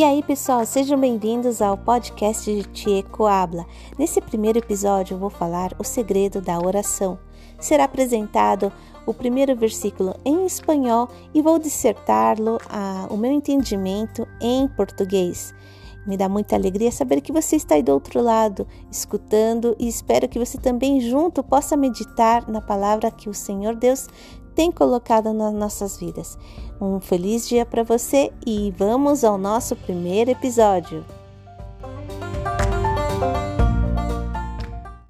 E aí, pessoal, sejam bem-vindos ao podcast de Tieco Habla. Nesse primeiro episódio, eu vou falar o segredo da oração. Será apresentado o primeiro versículo em espanhol e vou dissertá-lo o meu entendimento em português. Me dá muita alegria saber que você está aí do outro lado, escutando, e espero que você também junto possa meditar na palavra que o Senhor Deus tem colocado nas nossas vidas. Um feliz dia para você e vamos ao nosso primeiro episódio.